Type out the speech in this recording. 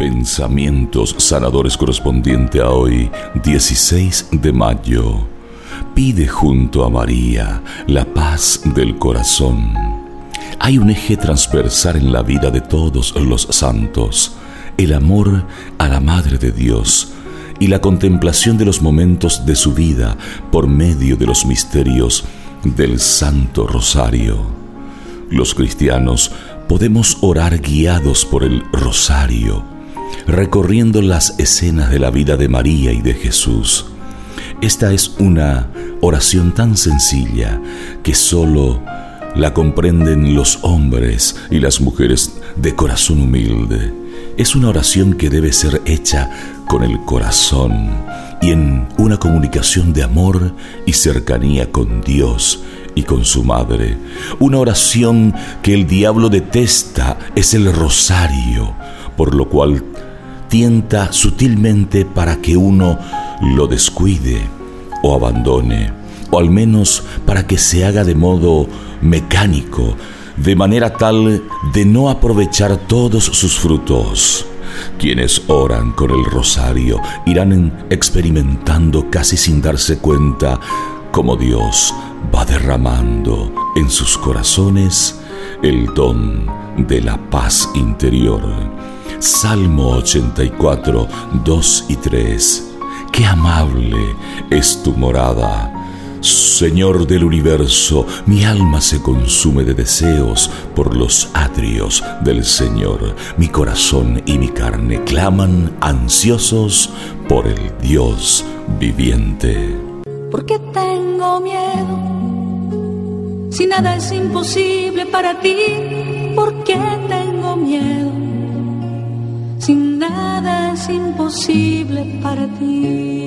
Pensamientos sanadores correspondiente a hoy, 16 de mayo. Pide junto a María la paz del corazón. Hay un eje transversal en la vida de todos los santos, el amor a la Madre de Dios y la contemplación de los momentos de su vida por medio de los misterios del Santo Rosario. Los cristianos podemos orar guiados por el Rosario recorriendo las escenas de la vida de María y de Jesús. Esta es una oración tan sencilla que solo la comprenden los hombres y las mujeres de corazón humilde. Es una oración que debe ser hecha con el corazón y en una comunicación de amor y cercanía con Dios y con su madre. Una oración que el diablo detesta es el rosario, por lo cual tienta sutilmente para que uno lo descuide o abandone, o al menos para que se haga de modo mecánico, de manera tal de no aprovechar todos sus frutos. Quienes oran con el rosario irán experimentando casi sin darse cuenta cómo Dios va derramando en sus corazones el don de la paz interior Salmo 84, 2 y 3. Qué amable es tu morada. Señor del universo, mi alma se consume de deseos por los atrios del Señor. Mi corazón y mi carne claman ansiosos por el Dios viviente. ¿Por qué tengo miedo? Si nada es imposible para ti, ¿por qué tengo miedo? Sin nada es imposible para ti.